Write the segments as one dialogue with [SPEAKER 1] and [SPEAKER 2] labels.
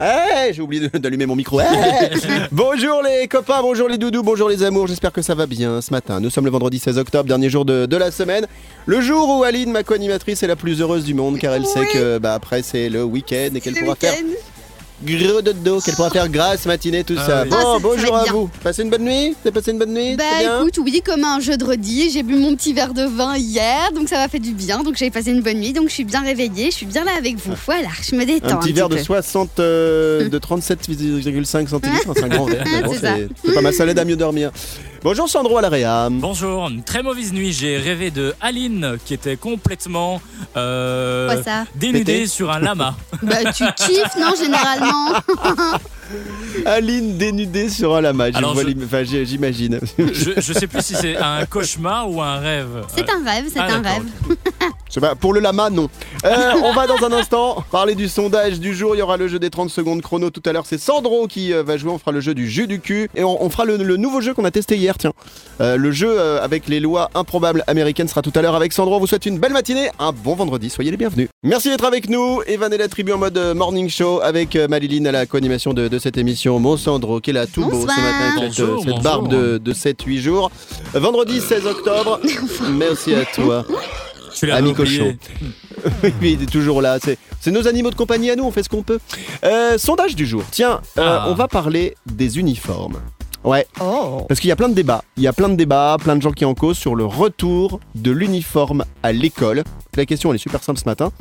[SPEAKER 1] Eh, j'ai oublié de- d'allumer mon micro. Eh bonjour les copains, bonjour les doudous, bonjour les amours, j'espère que ça va bien ce matin. Nous sommes le vendredi 16 octobre, dernier jour de, de la semaine. Le jour où Aline, ma co-animatrice, est la plus heureuse du monde car elle sait que bah, après c'est le week-end et qu'elle pourra faire gros dodo, qu'elle pourra faire grasse matinée, tout
[SPEAKER 2] Ah
[SPEAKER 1] ça.
[SPEAKER 2] oui.
[SPEAKER 1] Bon,
[SPEAKER 3] Ah, ça-
[SPEAKER 1] bonjour à
[SPEAKER 3] bien.
[SPEAKER 1] vous. Passez une bonne nuit T'as passé une bonne nuit
[SPEAKER 3] Bah
[SPEAKER 1] C'est bien
[SPEAKER 3] écoute, oui, comme un jeu de redis, j'ai bu mon petit verre de vin hier, donc ça m'a fait du bien, donc j'ai passé une bonne nuit, donc je suis bien réveillée, je suis bien là avec vous. Voilà, je me détends.
[SPEAKER 1] un petit verre de
[SPEAKER 3] peu.
[SPEAKER 1] 60, euh, de 37,5 centilitres, c'est un grand verre.
[SPEAKER 3] c'est
[SPEAKER 1] pas mal, ça l'aide à mieux dormir. Bonjour Sandro à la réa.
[SPEAKER 2] Bonjour, une très mauvaise nuit. J'ai rêvé de Aline qui était complètement euh,
[SPEAKER 3] Quoi ça?
[SPEAKER 2] dénudée
[SPEAKER 1] Pété.
[SPEAKER 2] sur un lama.
[SPEAKER 3] Bah tu kiffes, non, généralement?
[SPEAKER 1] Aline dénudée sur un lama, je- j'imagine.
[SPEAKER 2] Je, je sais plus si c'est un cauchemar ou un rêve.
[SPEAKER 3] C'est un rêve, c'est
[SPEAKER 2] Ah,
[SPEAKER 3] un rêve.
[SPEAKER 1] Je sais pas, pour le lama, non. Euh, on va dans un instant parler du sondage du jour. Il y aura le jeu des 30 secondes chrono tout à l'heure. C'est Sandro qui euh, va jouer. On fera le jeu du jus du cul. Et on, on fera le, le nouveau jeu qu'on a testé hier, tiens. Euh, le jeu euh, avec les lois improbables américaines sera tout à l'heure avec Sandro. On vous souhaite une belle matinée, un bon vendredi. Soyez les bienvenus. Merci d'être avec nous. Evan et la tribu en mode morning show avec euh, Maliline à la co-animation de, de cette émission. Mon Sandro qui est là tout beau ce matin avec cette,
[SPEAKER 2] Bonjour,
[SPEAKER 1] cette
[SPEAKER 2] bonjour.
[SPEAKER 1] barbe de, de 7-8 jours. Vendredi 16 octobre. Merci à toi. Ami cochon. Oui, il est toujours là. C'est, c'est nos animaux de compagnie à nous, on fait ce qu'on peut. Euh, sondage du jour. Tiens, euh,
[SPEAKER 2] Ah.
[SPEAKER 1] on va parler des uniformes. Ouais,
[SPEAKER 3] Oh
[SPEAKER 1] parce qu'il y a plein de débats. Il y a plein de débats, plein de gens qui en causent sur le retour de l'uniforme à l'école. La question, elle est super simple ce matin.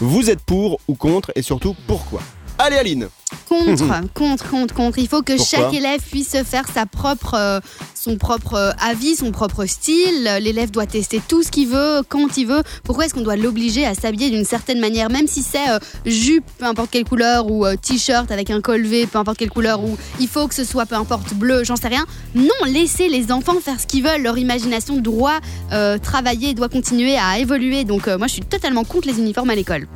[SPEAKER 1] Vous êtes pour ou contre et surtout pourquoi? Allez Aline
[SPEAKER 3] Contre, contre, contre, contre. Il faut que
[SPEAKER 1] Pourquoi
[SPEAKER 3] chaque élève puisse se faire sa propre, euh, son propre euh, avis, son propre style. L'élève doit tester tout ce qu'il veut, quand il veut. Pourquoi est-ce qu'on doit l'obliger à s'habiller d'une certaine manière, même si c'est euh, jupe, peu importe quelle couleur, ou euh, t-shirt avec un col V, peu importe quelle couleur, ou il faut que ce soit peu importe bleu, j'en sais rien. Non, laissez les enfants faire ce qu'ils veulent. Leur imagination doit travailler, doit continuer à évoluer. Donc moi, je suis totalement contre les uniformes à l'école.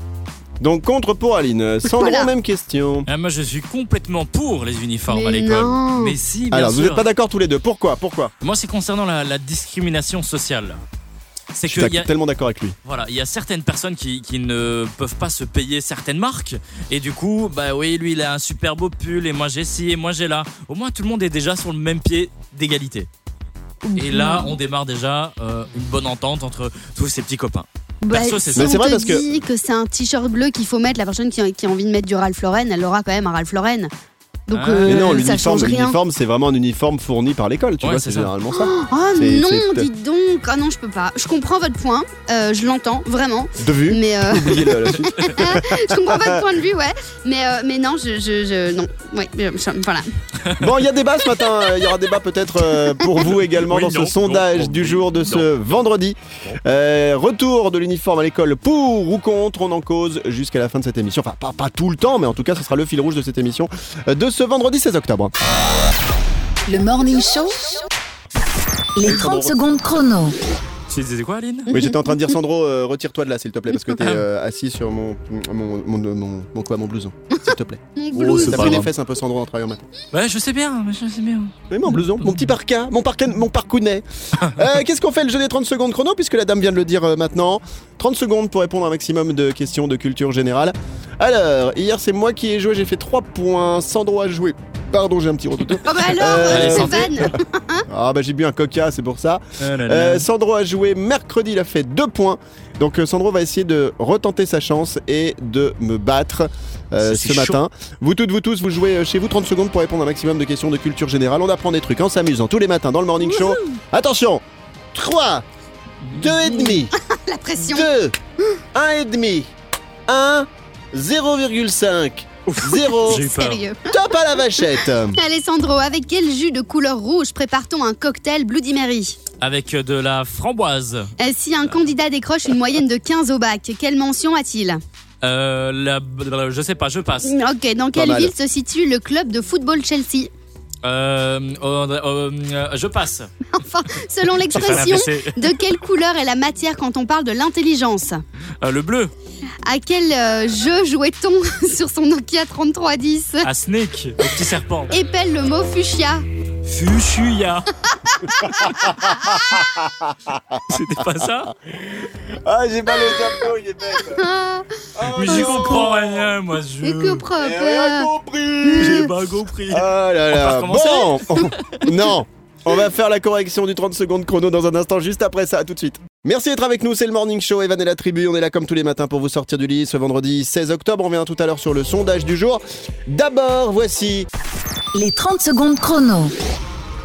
[SPEAKER 1] Donc contre pour Aline. Sandro,
[SPEAKER 3] Voilà.
[SPEAKER 1] même question.
[SPEAKER 2] Ah, moi, je suis complètement pour les uniformes
[SPEAKER 3] Mais
[SPEAKER 2] à l'école. Mais si, bien
[SPEAKER 1] Alors, vous n'êtes pas d'accord tous les deux. Pourquoi? Pourquoi?
[SPEAKER 2] Moi, c'est concernant la, la discrimination sociale. C'est
[SPEAKER 1] Je suis
[SPEAKER 2] que y a-
[SPEAKER 1] tellement d'accord avec lui.
[SPEAKER 2] Voilà, il y a certaines personnes qui, qui ne peuvent pas se payer certaines marques. Et du coup, bah oui, lui, il a un super beau pull, et moi j'ai ci, et moi j'ai là. Au moins, tout le monde est déjà sur le même pied d'égalité. Et là, on démarre déjà euh, une bonne entente entre tous ces petits copains.
[SPEAKER 3] Bah,
[SPEAKER 2] Perso, c'est
[SPEAKER 3] si
[SPEAKER 2] ça.
[SPEAKER 1] Mais c'est
[SPEAKER 3] on
[SPEAKER 1] vrai
[SPEAKER 3] te
[SPEAKER 1] parce que-
[SPEAKER 3] dit que, c'est un t-shirt bleu qu'il faut mettre, la personne qui a, qui a envie de mettre du Ralph Lauren, elle aura quand même un Ralph Lauren. Donc
[SPEAKER 2] Ah.
[SPEAKER 3] euh,
[SPEAKER 1] Mais non,
[SPEAKER 3] ça
[SPEAKER 1] l'uniforme, c'est vraiment un uniforme fourni par l'école. Tu
[SPEAKER 2] Ouais,
[SPEAKER 1] vois,
[SPEAKER 2] c'est
[SPEAKER 1] généralement ça.
[SPEAKER 3] Oh non, dis donc. Ah non, je peux pas. Je comprends votre point. euh, je l'entends vraiment.
[SPEAKER 1] De vue.
[SPEAKER 3] Mais euh,
[SPEAKER 1] Oubliez le- la suite.
[SPEAKER 3] je comprends votre point de vue, ouais. Mais euh, mais non, je, je, je- non. Ouais, euh, je- voilà.
[SPEAKER 1] Bon, il y a débat ce matin. euh, Il y aura débat peut-être euh, pour vous également
[SPEAKER 2] Oui,
[SPEAKER 1] dans
[SPEAKER 2] non,
[SPEAKER 1] ce sondage
[SPEAKER 2] non,
[SPEAKER 1] du jour de
[SPEAKER 2] non.
[SPEAKER 1] ce vendredi. Euh, retour de l'uniforme à l'école pour ou contre. On en cause jusqu'à la fin de cette émission. Enfin, pas, pas tout le temps, mais en tout cas, ce sera le fil rouge de cette émission euh, de ce vendredi 16 octobre.
[SPEAKER 4] le Morning Show, les 30 secondes chrono.
[SPEAKER 2] Tu disais quoi, Aline
[SPEAKER 1] Oui, j'étais en train de dire Sandro, euh, retire-toi de là, s'il te plaît, parce que t'es euh, assis sur mon mon, mon, mon, mon quoi, mon blouson, s'il te plaît.
[SPEAKER 3] Mon
[SPEAKER 2] Oh,
[SPEAKER 3] blues.
[SPEAKER 2] c'est
[SPEAKER 1] T'as
[SPEAKER 2] pas
[SPEAKER 1] pris les fesses un peu, Sandro, en travaillant matin.
[SPEAKER 2] Ouais, je sais bien, je sais bien.
[SPEAKER 1] Oui, mon blouson, mon petit parka, mon, parka, mon parcounet. Euh, Qu'est-ce qu'on fait le jeu des 30 secondes chrono puisque la dame vient de le dire euh, maintenant? 30 secondes pour répondre à un maximum de questions de culture générale. Alors, hier c'est moi qui ai joué, j'ai fait 3 points. Sandro a joué. Pardon, j'ai un petit rototo.
[SPEAKER 3] Oh bah alors,
[SPEAKER 1] Euh,
[SPEAKER 3] euh. Stéphane.
[SPEAKER 1] Ah bah j'ai bu un coca, c'est pour ça.
[SPEAKER 2] Là là.
[SPEAKER 1] Euh, Sandro a joué mercredi, il a fait 2 points. Donc euh, Sandro va essayer de retenter sa chance et de me battre euh, ce
[SPEAKER 2] chaud.
[SPEAKER 1] matin. Vous toutes, vous tous, vous jouez chez vous 30 secondes pour répondre à un maximum de questions de culture générale. On apprend des trucs en s'amusant tous les matins dans le morning show. Attention 3, 2 et demi,
[SPEAKER 3] La pression.
[SPEAKER 1] 2, 1 et demi, 1, 0,5, 0,
[SPEAKER 2] J'ai eu peur.
[SPEAKER 3] Sérieux.
[SPEAKER 1] top à la vachette.
[SPEAKER 3] Alessandro, avec quel jus de couleur rouge prépare-t-on un cocktail Bloody Mary?
[SPEAKER 2] Avec de la framboise.
[SPEAKER 3] Euh, Si un candidat décroche une moyenne de 15 au bac, quelle mention a-t-il?
[SPEAKER 2] Euh, la, je sais pas, je passe.
[SPEAKER 3] Ok, dans quelle
[SPEAKER 1] mal.
[SPEAKER 3] ville se situe le club de football Chelsea?
[SPEAKER 2] Euh, euh, euh, euh, je passe.
[SPEAKER 3] Enfin, selon l'expression, de quelle couleur est la matière quand on parle de l'intelligence
[SPEAKER 2] Euh, le bleu.
[SPEAKER 3] À quel euh, jeu jouait-on sur son Nokia 3310
[SPEAKER 2] À Snake, le petit serpent.
[SPEAKER 3] Épelle le mot fuchsia.
[SPEAKER 2] Fuchsia. C'était pas ça
[SPEAKER 1] Ah, j'ai pas le cerveau, il est bête.
[SPEAKER 3] Ah,
[SPEAKER 2] Mais j'y comprends rien, moi. Je...
[SPEAKER 3] et que propre.
[SPEAKER 1] J'ai rien compris.
[SPEAKER 2] J'ai pas compris.
[SPEAKER 1] Ah là là. Bon, non. On va faire la correction du 30 secondes chrono dans un instant, juste après ça, à tout de suite. Merci d'être avec nous, c'est le Morning Show, Evan et la tribu, on est là comme tous les matins pour vous sortir du lit ce vendredi 16 octobre, on revient tout à l'heure sur le sondage du jour. D'abord, voici...
[SPEAKER 4] Les 30 secondes chrono.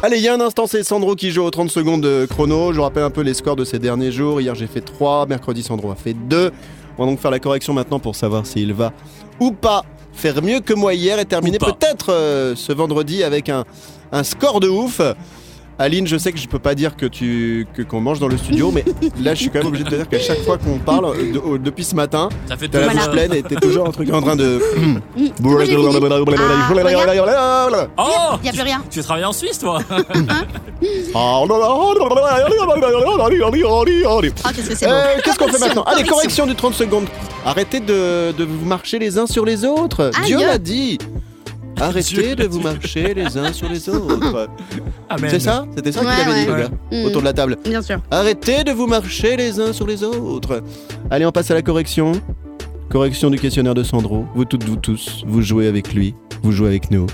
[SPEAKER 1] Allez, il y a un instant, c'est Sandro qui joue aux 30 secondes de chrono, je vous rappelle un peu les scores de ces derniers jours, hier j'ai fait 3, mercredi Sandro a fait 2, on va donc faire la correction maintenant pour savoir s'il va ou pas faire mieux que moi hier et terminer peut-être euh, ce vendredi avec un, un score de ouf. Aline, je sais que je peux pas dire que tu que qu'on mange dans le studio, mais là je suis quand même obligé de te dire qu'à chaque fois qu'on parle euh, de- au- depuis ce matin,
[SPEAKER 2] Ça fait
[SPEAKER 1] t'as la
[SPEAKER 2] deux
[SPEAKER 1] bouche pleine et t'es toujours un truc en train de.
[SPEAKER 2] Oh
[SPEAKER 3] Y a plus rien.
[SPEAKER 2] Tu travailles en Suisse, toi
[SPEAKER 3] Ah, qu'est-ce que c'est beau.
[SPEAKER 1] Euh, Qu'est-ce qu'on fait
[SPEAKER 3] Correction,
[SPEAKER 1] maintenant Allez,
[SPEAKER 3] correction.
[SPEAKER 1] correction du 30 secondes. Arrêtez de, de vous marcher les uns sur les autres.
[SPEAKER 3] Aïe.
[SPEAKER 1] Dieu l'a dit. Arrêtez de vous marcher les uns sur les autres.
[SPEAKER 2] Amen.
[SPEAKER 1] C'est ça? C'était ça qu'il
[SPEAKER 3] Ouais,
[SPEAKER 1] avait dit,
[SPEAKER 3] ouais.
[SPEAKER 1] le gars,
[SPEAKER 3] Mm.
[SPEAKER 1] autour de la table.
[SPEAKER 3] Bien sûr.
[SPEAKER 1] Arrêtez de vous marcher les uns sur les autres. Allez, on passe à la correction. Correction du questionnaire de Sandro. Vous toutes, vous tous, vous jouez avec lui, vous jouez avec nous.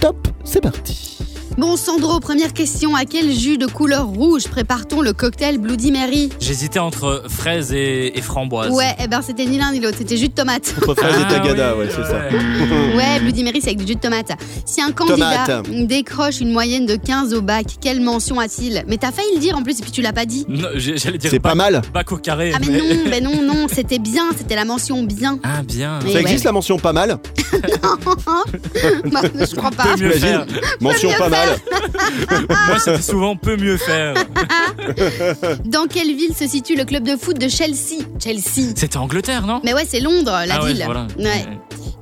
[SPEAKER 1] Top, c'est parti.
[SPEAKER 3] Bon, Sandro, première question. À quel jus de couleur rouge prépare-t-on le cocktail Bloody Mary
[SPEAKER 2] J'hésitais entre fraises et, et framboises.
[SPEAKER 3] Ouais, eh ben c'était ni l'un ni l'autre, c'était jus de tomate.
[SPEAKER 1] Entre fraise et
[SPEAKER 2] Ah
[SPEAKER 1] tagada,
[SPEAKER 2] oui,
[SPEAKER 1] ouais, c'est ça.
[SPEAKER 3] Ouais, Bloody Mary, c'est avec du jus de tomate. Si un candidat
[SPEAKER 1] Tomate.
[SPEAKER 3] décroche une moyenne de 15 au bac, quelle mention a-t-il Mais t'as failli le dire en plus et puis tu l'as pas dit.
[SPEAKER 2] Non, J'allais dire
[SPEAKER 1] C'est pas mal.
[SPEAKER 2] bac au carré.
[SPEAKER 3] Ah mais non, mais non, non, c'était bien, c'était la mention bien.
[SPEAKER 2] Ah, bien.
[SPEAKER 3] Mais-
[SPEAKER 1] Ça
[SPEAKER 3] ouais.
[SPEAKER 1] existe la mention pas mal
[SPEAKER 3] Bah, je crois pas.
[SPEAKER 1] Mention pas mal.
[SPEAKER 2] Moi, c'était souvent peut mieux faire.
[SPEAKER 3] Dans quelle ville se situe le club de foot de Chelsea? Chelsea.
[SPEAKER 2] C'était Angleterre, non?
[SPEAKER 3] Mais ouais, c'est Londres, la
[SPEAKER 2] Ah ouais,
[SPEAKER 3] ville.
[SPEAKER 2] voilà.
[SPEAKER 3] Ouais.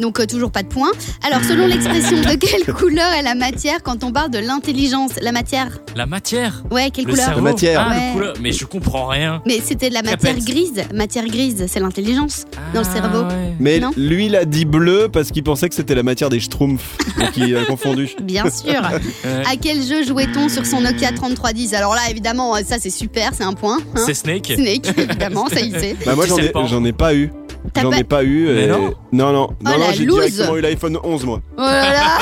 [SPEAKER 3] Donc euh, toujours pas de points. Alors selon l'expression, de quelle couleur est la matière quand on parle de l'intelligence? La matière?
[SPEAKER 2] La matière?
[SPEAKER 3] Ouais, quelle
[SPEAKER 2] Le
[SPEAKER 3] couleur?
[SPEAKER 2] cerveau.
[SPEAKER 1] La matière.
[SPEAKER 2] Ah, le
[SPEAKER 3] Ouais.
[SPEAKER 2] couleur. Mais je comprends rien.
[SPEAKER 3] Mais c'était de la matière
[SPEAKER 2] Répète.
[SPEAKER 3] grise. Matière grise, c'est l'intelligence dans le
[SPEAKER 2] Ah,
[SPEAKER 3] cerveau.
[SPEAKER 2] ouais.
[SPEAKER 1] Mais
[SPEAKER 3] Non.
[SPEAKER 1] lui, il a dit bleu parce qu'il pensait que c'était la matière des schtroumpfs. Donc il a confondu.
[SPEAKER 3] Bien sûr.
[SPEAKER 2] Ouais.
[SPEAKER 3] À quel jeu jouait-on sur son Nokia 3310 Alors là, évidemment, ça c'est super, c'est un point. hein.
[SPEAKER 2] C'est Snake.
[SPEAKER 3] Snake, évidemment, ça y est.
[SPEAKER 1] Bah moi ai, j'en ai pas eu. J'en
[SPEAKER 3] pas-
[SPEAKER 1] ai pas eu. Et-
[SPEAKER 2] non.
[SPEAKER 1] non, non,
[SPEAKER 3] Oh,
[SPEAKER 1] non,
[SPEAKER 3] la
[SPEAKER 1] j'ai directement eu l'iPhone 11 moi.
[SPEAKER 3] Oh là là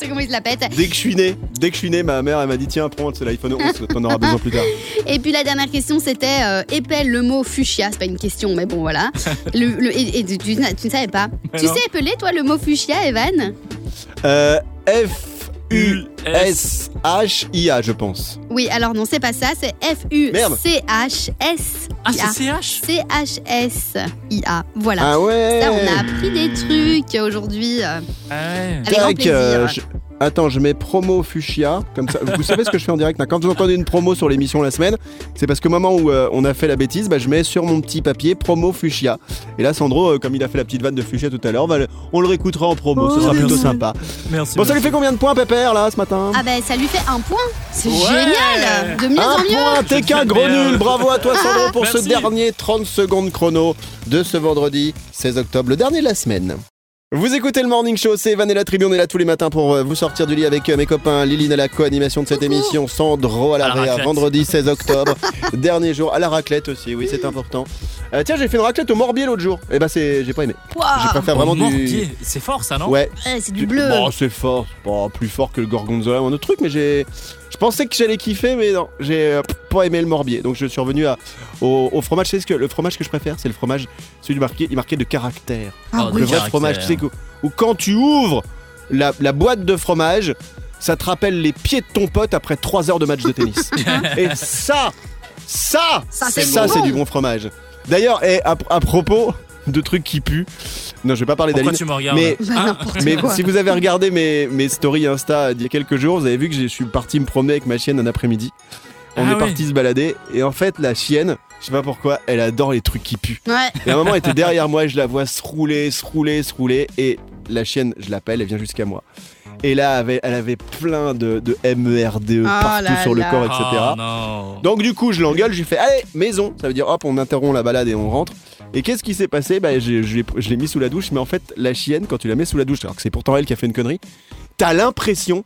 [SPEAKER 3] c'est, comment il se la pète.
[SPEAKER 1] Dès que je suis né, dès que je suis né, ma mère elle m'a dit tiens prends, c'est l'iPhone 11, t'en auras besoin plus tard.
[SPEAKER 3] Et puis la dernière question, c'était euh, épelle le mot fuchsia. C'est pas une question, mais bon, voilà. Le, le- et, et tu, tu- tu ne savais pas.
[SPEAKER 2] Mais
[SPEAKER 3] tu
[SPEAKER 2] non.
[SPEAKER 3] sais épeler, toi, le mot fuchsia, Evan?
[SPEAKER 1] Euh, F U S H I A je pense.
[SPEAKER 3] Oui, alors non, c'est pas ça, c'est
[SPEAKER 1] Merde.
[SPEAKER 3] F-U-C-H-S.
[SPEAKER 2] Ah, c'est CH
[SPEAKER 3] C-H-S-I-A. Voilà.
[SPEAKER 1] Ah ouais.
[SPEAKER 3] Ça, on a appris des trucs aujourd'hui. euh,
[SPEAKER 2] Ah ouais.
[SPEAKER 3] Avec grand plaisir.
[SPEAKER 1] euh, je- Attends, je mets promo fuchsia, comme ça. Vous savez ce que je fais en direct hein Quand vous entendez une promo sur l'émission la semaine, c'est parce qu'au moment où euh, on a fait la bêtise, bah, je mets sur mon petit papier promo fuchsia. Et là, Sandro, euh, comme il a fait la petite vanne de fuchsia tout à l'heure, bah, on le réécoutera en promo. ce
[SPEAKER 2] Oh,
[SPEAKER 1] sera plutôt
[SPEAKER 2] merci.
[SPEAKER 1] sympa.
[SPEAKER 2] Merci.
[SPEAKER 1] Bon, ça lui fait combien de points, Pépère, là, ce matin
[SPEAKER 3] Ah ben, ça lui fait un point. C'est
[SPEAKER 2] Ouais.
[SPEAKER 3] génial. De mieux
[SPEAKER 1] Un
[SPEAKER 3] en mieux.
[SPEAKER 1] point, t'es qu'un gros nul. Bravo à toi, Sandro, pour ce dernier 30 secondes chrono de ce vendredi 16 octobre, le dernier de la semaine. Vous écoutez le Morning Show, c'est Evan et la Tribu, on est là tous les matins pour euh, vous sortir du lit avec euh, mes copains Liline à la co-animation de cette
[SPEAKER 3] Coucou.
[SPEAKER 1] émission, Sandro à la
[SPEAKER 2] À la
[SPEAKER 1] réa, vendredi 16 octobre, dernier jour, à la raclette aussi, oui c'est important. Euh, tiens j'ai fait une raclette au morbier l'autre jour, et bah c'est, j'ai pas aimé. Je
[SPEAKER 3] Waouh.
[SPEAKER 1] préfère
[SPEAKER 2] Au
[SPEAKER 1] vraiment du...
[SPEAKER 2] mortier. C'est fort, ça, non?
[SPEAKER 1] Ouais,
[SPEAKER 3] Ouais, c'est du
[SPEAKER 1] du-
[SPEAKER 3] bleu.
[SPEAKER 1] Bon, c'est fort, c'est pas plus fort que le gorgonzola ou un autre truc, mais j'ai. Je pensais que j'allais kiffer, mais non, j'ai euh, pas aimé le morbier. Donc je suis revenu à, au, au fromage. C'est ce que le fromage que je préfère, c'est le fromage celui marqué, marqué de caractère.
[SPEAKER 3] Ah oui.
[SPEAKER 1] le vrai
[SPEAKER 2] caractère.
[SPEAKER 1] fromage, tu sais où quand tu ouvres la, la boîte de fromage, ça te rappelle les pieds de ton pote après 3 heures de match de tennis. Et ça, ça,
[SPEAKER 3] Ça, c'est
[SPEAKER 1] ça,
[SPEAKER 3] bon.
[SPEAKER 1] c'est du bon fromage. D'ailleurs, et à, à propos de trucs qui puent, non, je vais pas parler
[SPEAKER 2] Pourquoi
[SPEAKER 1] d'Aline.
[SPEAKER 2] tu me regardes
[SPEAKER 1] Mais-
[SPEAKER 3] Bah,
[SPEAKER 2] Ah,
[SPEAKER 1] Mais si vous avez regardé mes, mes stories Insta d'il y a quelques jours, vous avez vu que je suis parti me promener avec ma chienne un après-midi. On
[SPEAKER 2] Ah
[SPEAKER 1] est
[SPEAKER 2] ouais.
[SPEAKER 1] parti se balader et en fait la chienne, je sais pas pourquoi, elle adore les trucs qui puent.
[SPEAKER 3] Ouais.
[SPEAKER 1] Et à un moment elle était derrière moi et je la vois se rouler, se rouler, se rouler et la chienne, je l'appelle, elle vient jusqu'à moi. Et là, elle avait, elle avait plein de, de MERDE
[SPEAKER 3] Oh
[SPEAKER 1] partout
[SPEAKER 3] là
[SPEAKER 1] sur le corps, etc.
[SPEAKER 2] Oh non.
[SPEAKER 1] Donc du coup, je l'engueule, je lui fais allez maison. Ça veut dire hop, on interrompt la balade et on rentre. Et qu'est-ce qui s'est passé Bah, je je l'ai mis sous la douche, mais en fait, la chienne, quand tu la mets sous la douche, alors que c'est pourtant elle qui a fait une connerie, t'as l'impression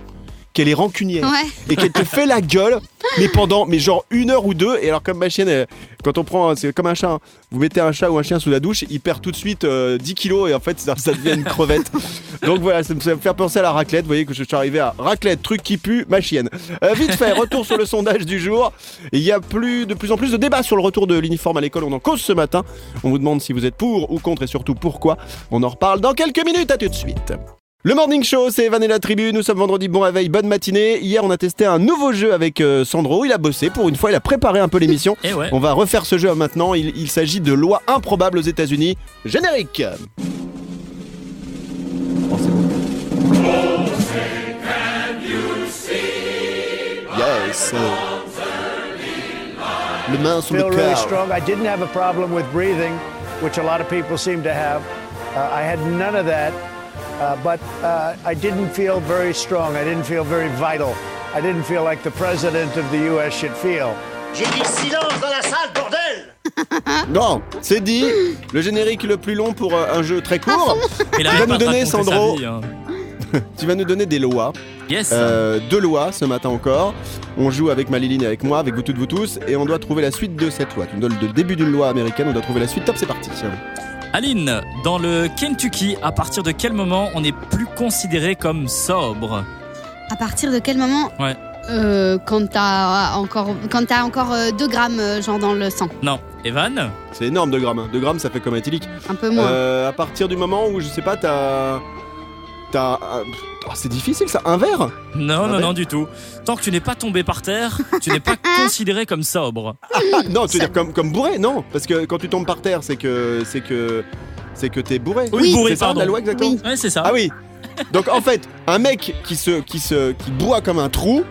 [SPEAKER 1] qu'elle est rancunière
[SPEAKER 3] Ouais.
[SPEAKER 1] et qu'elle te fait la gueule, mais pendant, mais genre une heure ou deux. Et alors comme ma chienne, elle- quand on prend, c'est comme un chat. hein. Vous mettez un chat ou un chien sous la douche, il perd tout de suite euh, 10 kilos et en fait ça, ça devient une crevette. Donc voilà, ça me ça me fait penser à la raclette. Vous voyez que je suis arrivé à raclette, truc qui pue, ma chienne. Euh, vite fait, retour sur le sondage du jour. Il y a plus, de plus en plus de débats sur le retour de l'uniforme à l'école. On en cause ce matin. On vous demande si vous êtes pour ou contre et surtout pourquoi. On en reparle dans quelques minutes. À tout de suite. Le Morning Show, c'est Evan et la tribu. Nous sommes vendredi, bon réveil, bonne matinée. Hier, on a testé un nouveau jeu avec euh, Sandro. Il a bossé pour une fois, il a préparé un peu l'émission.
[SPEAKER 2] Ouais.
[SPEAKER 1] On va refaire ce jeu maintenant. Il, il s'agit de lois improbables aux États-Unis. Générique Oh, c'est bon. Yes. Le main sous le
[SPEAKER 5] feel really
[SPEAKER 1] cœur.
[SPEAKER 5] strong. I didn't have a problem with breathing, which a lot of people seem to have. Uh, I had none of that, uh, but uh, I didn't feel very strong. I didn't feel very vital. I didn't feel like the president of the U.S. should feel.
[SPEAKER 6] J'ai dit silence dans la salle, bordel
[SPEAKER 1] Non, c'est dit. Le générique le plus long pour euh, un jeu très court.
[SPEAKER 2] Il
[SPEAKER 1] Tu vas nous donner, Sandro
[SPEAKER 2] vie, hein.
[SPEAKER 1] Tu vas nous donner des lois.
[SPEAKER 2] Yes.
[SPEAKER 1] Euh, deux lois ce matin encore. On joue avec Maliline et avec moi, avec vous toutes, vous tous, et on doit trouver la suite de cette loi. Tu nous donnes le début d'une loi américaine, on doit trouver la suite. Top, c'est parti.
[SPEAKER 2] Aline, dans le Kentucky, à partir de quel moment on n'est plus considéré comme sobre
[SPEAKER 3] À partir de quel moment
[SPEAKER 2] Ouais.
[SPEAKER 3] Euh, quand t'as encore, quand t'as encore 2 grammes euh, genre dans le sang,
[SPEAKER 2] Non. Evan
[SPEAKER 1] C'est énorme, 2 grammes. 2 grammes, ça fait comme un éthylique.
[SPEAKER 3] un peu moins.
[SPEAKER 1] Euh, à partir du moment où, je sais pas, t'as. T'as. un- Oh, c'est difficile ça, un verre?
[SPEAKER 2] Non, non, non, du tout. Tant que tu n'es pas tombé par terre, tu n'es pas considéré comme sobre.
[SPEAKER 1] Ah, Non, tu veux dire comme, comme bourré Non, parce que quand tu tombes par terre, c'est que. C'est que. C'est que t'es bourré.
[SPEAKER 2] Oui, bourré,
[SPEAKER 1] c'est ça
[SPEAKER 2] pardon.
[SPEAKER 1] la loi exactement?
[SPEAKER 3] Oui.
[SPEAKER 2] Ouais, c'est ça.
[SPEAKER 1] Ah oui Donc en fait, un mec qui se, qui se, qui boit comme un trou,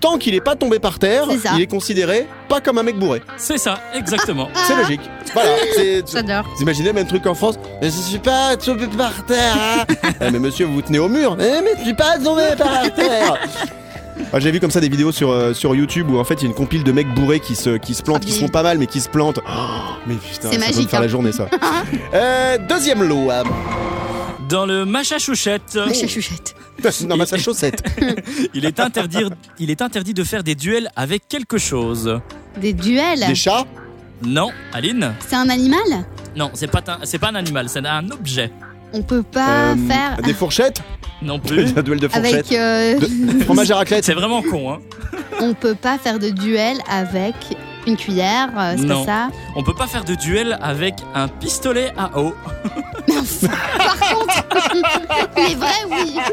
[SPEAKER 1] tant qu'il est pas tombé par terre,
[SPEAKER 3] C'est ça.
[SPEAKER 1] il est considéré pas comme un mec bourré.
[SPEAKER 2] C'est ça, exactement.
[SPEAKER 1] C'est logique. Voilà. C'est.
[SPEAKER 3] J'adore.
[SPEAKER 1] Vous imaginez le même truc en France Mais je suis pas tombé par terre. hein. Eh, mais monsieur, vous vous tenez au mur. Eh, mais je suis pas tombé par terre. Ah, J'ai vu comme ça des vidéos sur, euh, sur YouTube où en fait il y a une compile de mecs bourrés qui se, qui se plantent,
[SPEAKER 3] Ah
[SPEAKER 1] qui se font pas mal mais qui se plantent. Oh, mais putain,
[SPEAKER 3] C'est
[SPEAKER 1] ça va me
[SPEAKER 3] magique,
[SPEAKER 1] faire
[SPEAKER 3] hein.
[SPEAKER 1] la journée ça. Euh, deuxième loi.
[SPEAKER 2] Dans le Massachusetts,
[SPEAKER 3] Ma chachouchette.
[SPEAKER 1] non, ma sa chaussette.
[SPEAKER 2] il est, interdit, il est interdit de faire des duels avec quelque chose.
[SPEAKER 3] Des duels.
[SPEAKER 1] Des chats?
[SPEAKER 2] Non, Aline?
[SPEAKER 3] C'est un animal?
[SPEAKER 2] Non, c'est pas, un- c'est pas un animal, c'est un objet.
[SPEAKER 3] On peut pas
[SPEAKER 1] Euh,
[SPEAKER 3] faire
[SPEAKER 1] Des fourchettes?
[SPEAKER 2] Non plus.
[SPEAKER 1] Un duel de fourchettes.
[SPEAKER 3] avec. euh,
[SPEAKER 1] De- fromage à raclette.
[SPEAKER 2] C'est vraiment con, hein.
[SPEAKER 3] on peut pas faire de duel avec une cuillère. euh, c'est pas ça.
[SPEAKER 2] On peut pas faire de duel avec un pistolet à eau.
[SPEAKER 3] Par contre, les vrais oui.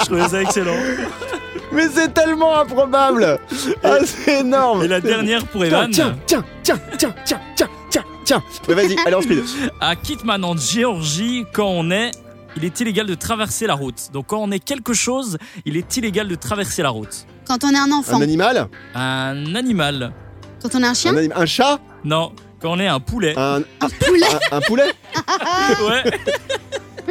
[SPEAKER 2] Je trouvais ça excellent.
[SPEAKER 1] Mais c'est tellement improbable Ah, c'est énorme
[SPEAKER 2] Et la dernière pour
[SPEAKER 1] Tiens,
[SPEAKER 2] Evan.
[SPEAKER 1] tiens, tiens, tiens, tiens, tiens, tiens, tiens, tiens Mais vas-y, allez en speed
[SPEAKER 2] À Kitman en Géorgie, quand on est, il est illégal de traverser la route. Donc quand on est quelque chose, il est illégal de traverser la route.
[SPEAKER 3] Quand on est un enfant,
[SPEAKER 1] Un animal?
[SPEAKER 2] Un animal.
[SPEAKER 3] quand on est un chien,
[SPEAKER 1] un, anim- un chat?
[SPEAKER 2] Non, quand on est un poulet.
[SPEAKER 1] un,
[SPEAKER 3] un poulet.
[SPEAKER 1] un, un poulet?
[SPEAKER 2] Ouais.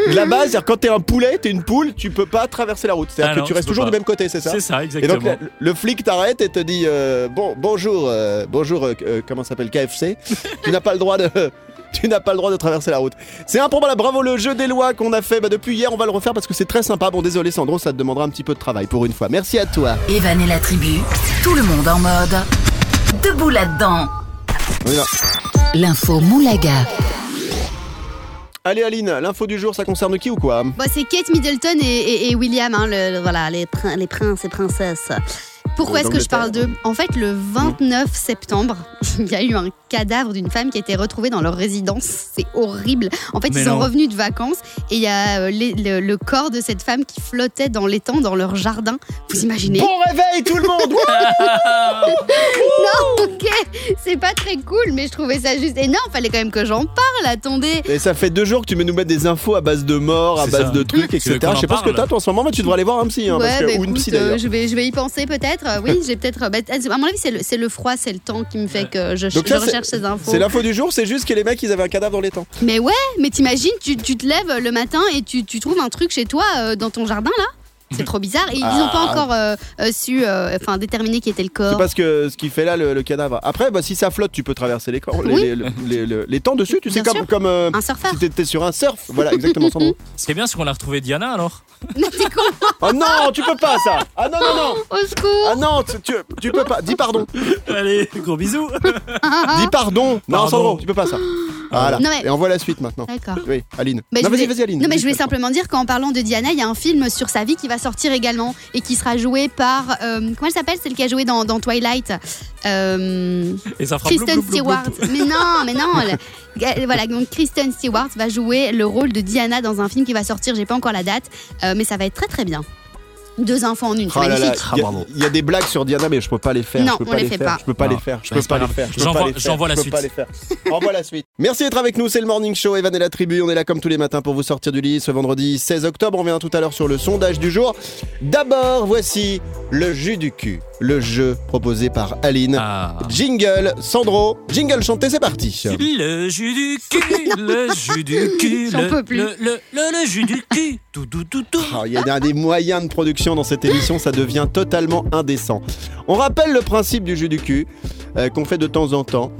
[SPEAKER 1] La base, c'est-à-dire quand t'es un poulet, t'es une poule, tu peux pas traverser la route. C'est-à-dire
[SPEAKER 2] Ah
[SPEAKER 1] que
[SPEAKER 2] non,
[SPEAKER 1] tu
[SPEAKER 2] tu
[SPEAKER 1] restes
[SPEAKER 2] peux
[SPEAKER 1] toujours
[SPEAKER 2] pas.
[SPEAKER 1] du même côté, c'est ça
[SPEAKER 2] C'est ça,
[SPEAKER 1] Et donc le, le flic t'arrête et te dit euh, bon bonjour euh, bonjour euh, euh, comment ça s'appelle KFC tu n'as pas le droit de tu n'as pas le droit de traverser la route. C'est improbable, bravo le jeu des lois qu'on a fait bah, depuis hier, on va le refaire parce que c'est très sympa. Bon désolé Sandro, ça te demandera un petit peu de travail pour une fois. Merci à toi.
[SPEAKER 4] Evan et la tribu, tout le monde en mode. Debout là-dedans.
[SPEAKER 1] Va.
[SPEAKER 4] L'info Moulaga.
[SPEAKER 1] Allez Aline, l'info du jour, ça concerne qui ou quoi?
[SPEAKER 3] Bon, c'est Kate Middleton et, et- et William, hein, le- le- voilà, les, prin- les princes et princesses. Pourquoi est-ce que je parle d'eux? En fait, le 29 septembre, il y a eu un cadavre d'une femme qui a été retrouvée dans leur résidence. C'est horrible. En fait,
[SPEAKER 2] Mais
[SPEAKER 3] ils sont revenus de vacances et il y a euh, les- le, le corps de cette femme qui flottait dans l'étang, dans leur jardin. Vous imaginez?
[SPEAKER 1] Bon réveil tout le monde
[SPEAKER 3] Non, ok, c'est pas très cool, mais je trouvais ça juste énorme. Fallait quand même que j'en parle, attendez.
[SPEAKER 1] Et ça fait deux jours que tu veux nous mettre des infos à base de morts, à
[SPEAKER 2] C'est
[SPEAKER 1] base
[SPEAKER 2] ça.
[SPEAKER 1] de trucs,
[SPEAKER 2] Tu veux
[SPEAKER 1] etc.
[SPEAKER 2] qu'on en
[SPEAKER 1] Je sais pas ce que
[SPEAKER 2] parle
[SPEAKER 1] t'as toi en ce moment, mais tu devrais aller voir un psy. Hein, parce
[SPEAKER 3] ouais,
[SPEAKER 1] que-
[SPEAKER 3] bah,
[SPEAKER 1] ou une
[SPEAKER 3] écoute,
[SPEAKER 1] psy
[SPEAKER 3] euh,
[SPEAKER 1] d'ailleurs.
[SPEAKER 3] je, vais, je vais y penser peut-être. Euh, Oui, j'ai peut-être. bah, à mon avis, c'est le, froid, c'est le temps qui me fait que je,
[SPEAKER 1] Donc
[SPEAKER 3] je recherche ces infos.
[SPEAKER 1] C'est l'info du jour, c'est juste que les mecs ils avaient un cadavre dans les temps.
[SPEAKER 3] Mais ouais, mais t'imagines, tu, tu te lèves le matin et tu, tu trouves un truc chez toi euh, dans ton jardin là? C'est trop bizarre. Et ils n'ont pas
[SPEAKER 1] Ah.
[SPEAKER 3] encore euh, euh, su euh, enfin, déterminer qui était le
[SPEAKER 1] C'est
[SPEAKER 3] corps.
[SPEAKER 1] parce que ce qui fait là le, le cadavre. Après, bah, si ça flotte, tu peux traverser les, corps, les,
[SPEAKER 3] Oui.
[SPEAKER 1] les, les- les- les temps dessus. Tu sais,
[SPEAKER 3] Bien
[SPEAKER 1] comme,
[SPEAKER 3] sûr.
[SPEAKER 1] comme euh,
[SPEAKER 3] Un surfeur.
[SPEAKER 1] si t'étais sur un surf. Voilà, exactement. sans nom.
[SPEAKER 2] Ce qui est bien, c'est qu'on a retrouvé Diana alors.
[SPEAKER 1] Oh non, tu peux pas ça. Ah non, non, non.
[SPEAKER 3] Au secours
[SPEAKER 1] Ah non, tu, tu, tu peux pas. Dis pardon.
[SPEAKER 2] Allez, gros bisous.
[SPEAKER 1] Dis pardon. Non,
[SPEAKER 2] Pardon.
[SPEAKER 1] Sandro, tu peux pas ça. Voilà.
[SPEAKER 3] Non, mais-
[SPEAKER 1] Et on voit la suite maintenant.
[SPEAKER 3] D'accord.
[SPEAKER 1] Oui, Aline.
[SPEAKER 3] Bah,
[SPEAKER 1] non, vas-y,
[SPEAKER 3] voulais-
[SPEAKER 1] vas-y, Aline.
[SPEAKER 3] Non, mais je voulais simplement dire qu'en parlant de Diana, il y a un film sur sa vie qui va sortir également et qui sera joué par. euh, comment elle s'appelle Celle qui a joué dans, dans Twilight Euh,
[SPEAKER 2] Et ça fera
[SPEAKER 3] Kristen
[SPEAKER 2] blou, blou, blou,
[SPEAKER 3] Stewart.
[SPEAKER 2] blou.
[SPEAKER 3] Mais non, mais non. voilà, donc Kristen Stewart va jouer le rôle de Diana dans un film qui va sortir. J'ai pas encore la date, euh, mais ça va être très très bien. Deux enfants en une, c'est
[SPEAKER 1] Oh
[SPEAKER 3] magnifique.
[SPEAKER 1] il y a-
[SPEAKER 2] Ah,
[SPEAKER 1] il y, a des blagues sur Diana, mais je peux pas les faire.
[SPEAKER 3] Non,
[SPEAKER 1] je peux
[SPEAKER 3] on
[SPEAKER 1] pas
[SPEAKER 3] les fait
[SPEAKER 1] faire.
[SPEAKER 3] pas.
[SPEAKER 1] Je peux pas
[SPEAKER 2] Non.
[SPEAKER 1] les faire. Je peux pas les faire.
[SPEAKER 2] J'envoie- la suite.
[SPEAKER 1] Envoie la suite. Merci d'être avec nous. C'est le Morning Show. Evan et la tribu. On est là comme tous les matins pour vous sortir du lit ce vendredi 16 octobre. On revient tout à l'heure sur le sondage du jour. D'abord, voici le jus du cul. Le jeu proposé par Aline.
[SPEAKER 2] Ah.
[SPEAKER 1] Jingle, Sandro. Jingle chanté, c'est parti.
[SPEAKER 2] Le jus du cul, le jus du cul,
[SPEAKER 3] J'en
[SPEAKER 2] le,
[SPEAKER 3] peux plus.
[SPEAKER 2] le, le, le, le jus du cul, tout, tout, tout, tout.
[SPEAKER 1] Oh, Il y a des moyens de production dans cette émission, ça devient totalement indécent. On rappelle le principe du jeu du cul euh, qu'on fait de temps en temps.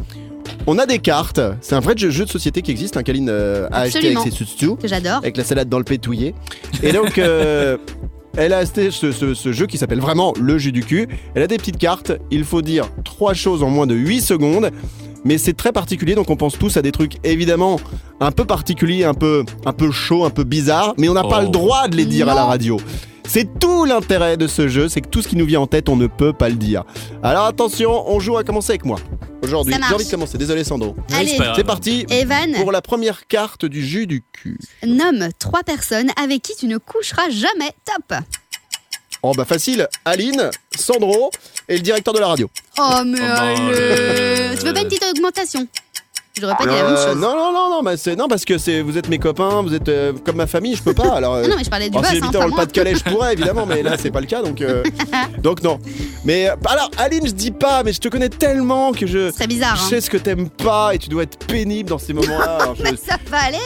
[SPEAKER 1] On a des cartes, c'est un vrai jeu, jeu de société qui existe, un qu'Aline euh, a acheté avec ses sous
[SPEAKER 3] Que j'adore.
[SPEAKER 1] avec la salade dans le pétouillé. Et donc, euh, elle a acheté ce, ce- ce jeu qui s'appelle vraiment le jeu du cul. Elle a des petites cartes, il faut dire trois choses en moins de 8 secondes. Mais c'est très particulier, donc on pense tous à des trucs évidemment un peu particuliers, un peu, un peu chaud, un peu bizarre, mais on n'a pas
[SPEAKER 2] Oh.
[SPEAKER 1] le droit de les dire à la radio. C'est tout l'intérêt de ce jeu, c'est que tout ce qui nous vient en tête, on ne peut pas le dire. Alors attention, on joue à commencer avec moi. Aujourd'hui, j'ai envie de commencer, désolé Sandro.
[SPEAKER 3] Allez.
[SPEAKER 2] c'est
[SPEAKER 1] parti
[SPEAKER 3] Evan,
[SPEAKER 1] pour la première carte du jus du cul.
[SPEAKER 3] nomme trois personnes avec qui tu ne coucheras jamais. Top.
[SPEAKER 1] Oh bah facile, Aline, Sandro et le directeur de la radio.
[SPEAKER 3] Oh, mais
[SPEAKER 2] Oh, bah,
[SPEAKER 3] allez.
[SPEAKER 2] euh,
[SPEAKER 3] Tu veux pas une petite augmentation? J'aurais pas dit la même
[SPEAKER 1] Euh,
[SPEAKER 3] chose.
[SPEAKER 1] non non non non, bah c'est non parce que c'est vous êtes mes copains, vous êtes euh, comme ma famille, je peux pas. Alors euh,
[SPEAKER 3] non, mais je parlais du
[SPEAKER 1] bon,
[SPEAKER 3] boss,
[SPEAKER 1] si
[SPEAKER 3] hein,
[SPEAKER 1] j'habitais
[SPEAKER 3] pas
[SPEAKER 1] dans le
[SPEAKER 3] moi.
[SPEAKER 1] Pas-de-Calais, je pourrais évidemment, mais là c'est pas le cas donc euh, donc non. Mais euh, alors Aline, je dis pas, mais je te connais tellement que je
[SPEAKER 3] C'est bizarre.
[SPEAKER 1] je
[SPEAKER 3] Hein.
[SPEAKER 1] sais ce que t'aimes pas et tu dois être pénible dans ces moments-là. Alors, je-
[SPEAKER 3] Mais ça va aller.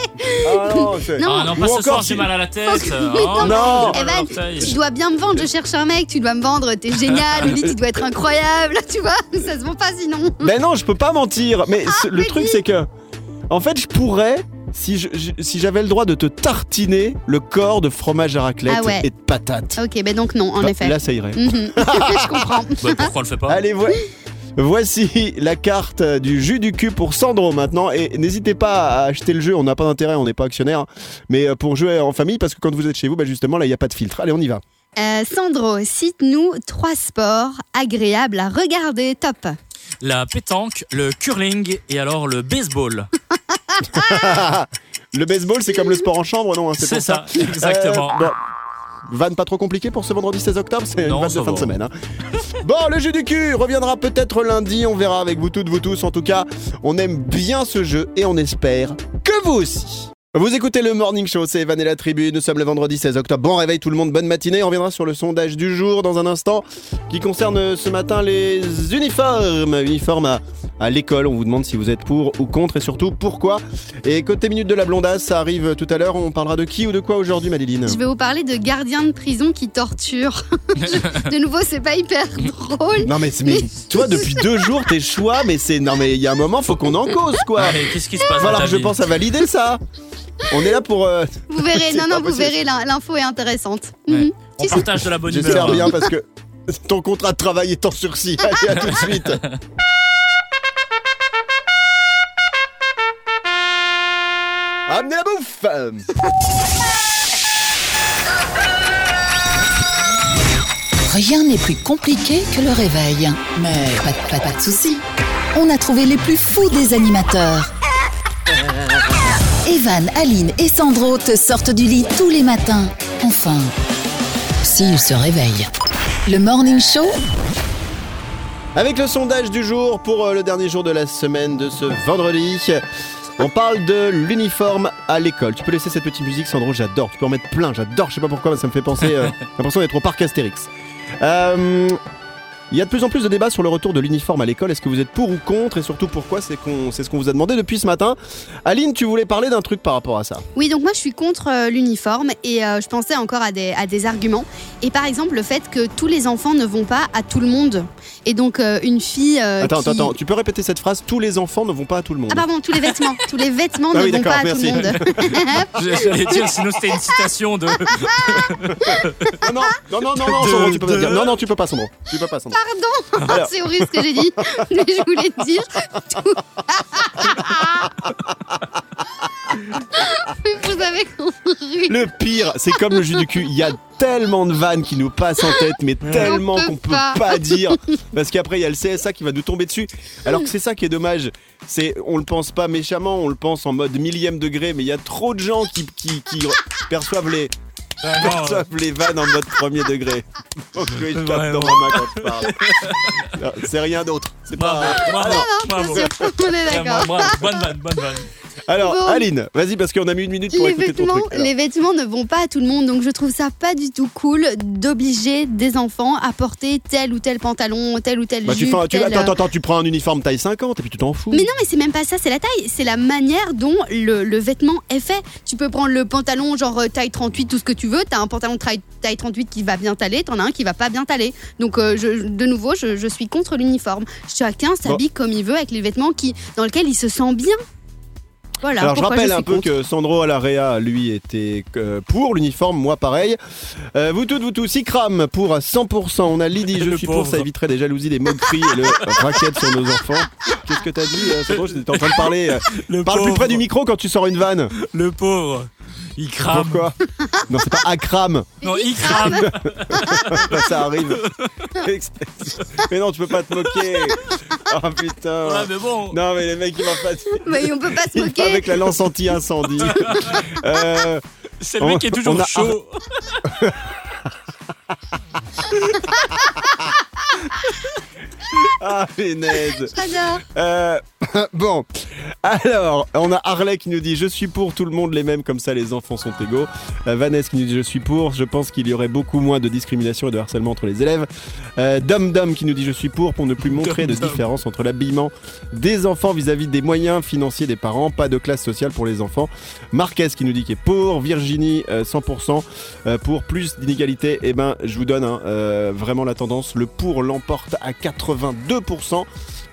[SPEAKER 1] Ah non, c'est-
[SPEAKER 3] Non.
[SPEAKER 2] Ah non,
[SPEAKER 1] Ou
[SPEAKER 2] pas ce
[SPEAKER 1] encore
[SPEAKER 2] soir,
[SPEAKER 1] si-
[SPEAKER 2] j'ai mal à la tête. Oh,
[SPEAKER 3] non,
[SPEAKER 1] Non.
[SPEAKER 2] j'ai mal à
[SPEAKER 3] Evan,
[SPEAKER 2] l'orteil.
[SPEAKER 3] tu dois bien me vendre. Je cherche un mec, tu dois me vendre. T'es génial. Lily, tu dois être incroyable. Tu vois, ça se vend pas sinon.
[SPEAKER 1] Mais non, je peux pas mentir. Mais ce- le truc, c'est que, en fait, je pourrais, si je- je- si j'avais le droit de te tartiner le corps de fromage à raclette
[SPEAKER 3] Ah ouais.
[SPEAKER 1] et de patates.
[SPEAKER 3] Ok, ben donc non, en
[SPEAKER 1] Bah,
[SPEAKER 3] effet.
[SPEAKER 1] Là, ça irait.
[SPEAKER 3] Mhm. je comprends.
[SPEAKER 2] Bah, pourquoi on le fait pas?
[SPEAKER 1] Allez, vo- voici la carte du jus du cul pour Sandro maintenant. Et n'hésitez pas à acheter le jeu, on n'a pas d'intérêt, on n'est pas actionnaire. hein. Mais euh, pour jouer en famille, parce que quand vous êtes chez vous, bah, justement, là, il n'y a pas de filtre. Allez, on y va.
[SPEAKER 3] Euh, Sandro, cite-nous trois sports agréables à regarder. Top.
[SPEAKER 2] La pétanque, le curling et alors le baseball.
[SPEAKER 1] Le baseball, c'est comme le sport en chambre, non hein,
[SPEAKER 2] C'est
[SPEAKER 1] pour
[SPEAKER 2] ça, exactement.
[SPEAKER 1] Euh, bon. Vanne pas trop compliqué pour ce vendredi 16 octobre, c'est une vanne de
[SPEAKER 2] ça
[SPEAKER 1] fin de semaine. hein. Bon, le jeu du cul reviendra peut-être lundi, on verra avec vous toutes, vous tous. En tout cas, on aime bien ce jeu et on espère que vous aussi. Vous écoutez le Morning Show, c'est Evan et la tribu, nous sommes le vendredi 16 octobre. Bon réveil tout le monde, bonne matinée, on reviendra sur le sondage du jour dans un instant qui concerne ce matin les uniformes. Uniformes à, à l'école, on vous demande si vous êtes pour ou contre et surtout pourquoi. Et côté minute de la blondasse, ça arrive tout à l'heure, on parlera de qui ou de quoi aujourd'hui Madeline?
[SPEAKER 3] Je vais vous parler de gardiens de prison qui torturent. De nouveau, c'est pas hyper drôle.
[SPEAKER 1] Non mais, mais toi depuis deux jours tes choix mais c'est non mais il y a un moment faut qu'on en cause quoi.
[SPEAKER 2] Allez, qu'est-ce qui se passe
[SPEAKER 1] falloir que je pense à valider ça. On est là pour. euh,
[SPEAKER 3] Vous verrez,
[SPEAKER 1] C'est
[SPEAKER 3] non,
[SPEAKER 1] pas
[SPEAKER 3] non, vous
[SPEAKER 1] possible.
[SPEAKER 3] verrez, l'in- l'info est intéressante.
[SPEAKER 2] Ouais.
[SPEAKER 3] Mhm.
[SPEAKER 2] On
[SPEAKER 3] Si, si.
[SPEAKER 2] partage de la bonne humeur.
[SPEAKER 1] J'espère bien parce que ton contrat de travail est en sursis. Allez à tout de suite. Amenez la bouffe
[SPEAKER 4] Rien n'est plus compliqué que le réveil. Mais pas, de- pas, pas de soucis. On a trouvé les plus fous des animateurs. Evan, Aline et Sandro te sortent du lit tous les matins. Enfin, s'ils se réveillent. Le Morning Show?
[SPEAKER 1] Avec le sondage du jour pour euh, le dernier jour de la semaine de ce vendredi. On parle de l'uniforme à l'école. Tu peux laisser cette petite musique, Sandro, j'adore. Tu peux en mettre plein, j'adore. Je sais pas pourquoi, mais ça me fait penser. euh, j'ai l'impression d'être au parc Astérix. Euh, Il y a de plus en plus de débats sur le retour de l'uniforme à l'école. Est-ce que vous êtes pour ou contre Et surtout pourquoi C'est qu'on, c'est ce qu'on vous a demandé depuis ce matin. Aline, tu voulais parler d'un truc par rapport à ça.
[SPEAKER 3] Oui, donc moi je suis contre euh, l'uniforme et euh, je pensais encore à des, à des arguments. Et par exemple, le fait que tous les enfants ne vont pas à tout le monde. Et donc euh, une fille. euh,
[SPEAKER 1] attends,
[SPEAKER 3] qui-
[SPEAKER 1] attends, attends. Tu peux répéter cette phrase Tous les enfants ne vont pas à tout le monde.
[SPEAKER 3] Ah, pardon, tous les vêtements. tous les vêtements
[SPEAKER 1] Ah
[SPEAKER 3] ne
[SPEAKER 1] oui,
[SPEAKER 3] vont pas à tout le
[SPEAKER 1] merci.
[SPEAKER 3] monde.
[SPEAKER 2] J'allais dire, sinon c'était une citation de.
[SPEAKER 1] Non, non, non, non, non, Sandro, tu peux pas dire. Non, non, tu peux pas, Sandro. Tu peux pas, Sandro.
[SPEAKER 3] Pardon,
[SPEAKER 1] Alors.
[SPEAKER 3] c'est horrible ce que j'ai dit. Mais je voulais dire tout. Vous avez compris.
[SPEAKER 1] Le pire, c'est comme le jus du cul. Il y a tellement de vannes qui nous passent en tête, mais tellement
[SPEAKER 3] On peut
[SPEAKER 1] qu'on peut
[SPEAKER 3] pas.
[SPEAKER 1] pas dire. Parce qu'après, il y a le CSA qui va nous tomber dessus. Alors que c'est ça qui est dommage. C'est, on le pense pas méchamment, on le pense en mode millième degré, mais il y a trop de gens qui, qui, qui perçoivent les.
[SPEAKER 2] Ah, non,
[SPEAKER 1] perçoivent les vannes en mode premier degré. Donc oui, je tape dans ma main quand je parle. C'est rien d'autre. C'est
[SPEAKER 2] Bravo,
[SPEAKER 1] pas.
[SPEAKER 2] bravo, bravo.
[SPEAKER 3] Bien sûr, on est
[SPEAKER 2] Vraiment,
[SPEAKER 3] d'accord.
[SPEAKER 2] bravo. Bonne vanne, bonne vanne.
[SPEAKER 1] Alors,
[SPEAKER 3] Bon.
[SPEAKER 1] Aline, vas-y, parce qu'on a mis une minute pour
[SPEAKER 3] Les
[SPEAKER 1] écouter ton
[SPEAKER 3] vêtements,
[SPEAKER 1] truc. Alors.
[SPEAKER 3] les vêtements ne vont pas à tout le monde, donc je trouve ça pas du tout cool d'obliger des enfants à porter tel ou tel pantalon, tel ou tel
[SPEAKER 1] Bah, tu
[SPEAKER 3] jupe.
[SPEAKER 1] fais un- tu,
[SPEAKER 3] tel,
[SPEAKER 1] attends,
[SPEAKER 3] euh,
[SPEAKER 1] attends, attends, tu prends un uniforme taille 50 et puis tu t'en fous.
[SPEAKER 3] Mais non, mais c'est même pas ça, c'est la taille, c'est la manière dont le, le vêtement est fait. Tu peux prendre le pantalon genre euh, taille 38, tout ce que tu veux. T'as un pantalon taille, taille 38 qui va bien t'aller, t'en as un qui va pas bien t'aller. Donc, euh, je, de nouveau, je, je suis contre l'uniforme. Chacun s'habille comme il veut avec les vêtements qui, dans lesquels il se sent bien. Voilà.
[SPEAKER 1] Alors je rappelle un peu
[SPEAKER 3] contre.
[SPEAKER 1] que Sandro Alaria, lui, était euh, pour l'uniforme, moi pareil. Euh, vous toutes, vous tous, Ikram pour à 100%. On a Lydie, je
[SPEAKER 2] Le
[SPEAKER 1] suis pour, ça éviterait des jalousies, des moqueries et le racket sur nos enfants. Qu'est-ce que t'as dit euh, Sandro? J'étais en train de parler.
[SPEAKER 2] Le
[SPEAKER 1] Parle plus près du micro quand tu sors une vanne.
[SPEAKER 2] Le pauvre. Il crame.
[SPEAKER 1] Pourquoi Non, c'est pas Akram.
[SPEAKER 2] Non, il crame.
[SPEAKER 1] Bah, ça arrive. mais non, tu peux pas te moquer. Oh putain.
[SPEAKER 2] Ouais, mais bon.
[SPEAKER 1] Non, mais les mecs, ils vont pas.
[SPEAKER 3] Mais on peut pas se moquer.
[SPEAKER 1] Avec la lance anti-incendie. Euh,
[SPEAKER 2] C'est le mec qui est toujours
[SPEAKER 1] on a-
[SPEAKER 2] chaud.
[SPEAKER 1] ah, punaise.
[SPEAKER 3] J'adore.
[SPEAKER 1] Euh, bon, alors, on a Harley qui nous dit Je suis pour, tout le monde les mêmes, comme ça les enfants sont égaux. Euh, Vanessa qui nous dit Je suis pour, je pense qu'il y aurait beaucoup moins de discrimination et de harcèlement entre les élèves. Euh, Dom Dom qui nous dit Je suis pour, pour ne plus montrer de différence entre l'habillement des enfants vis-à-vis des moyens financiers des parents, pas de classe sociale pour les enfants. Marquez qui nous dit qu'il est pour, Virginie euh, 100% euh, pour plus d'inégalité. Et ben, je vous donne hein, euh, vraiment la tendance le pour l'emporte à 82%.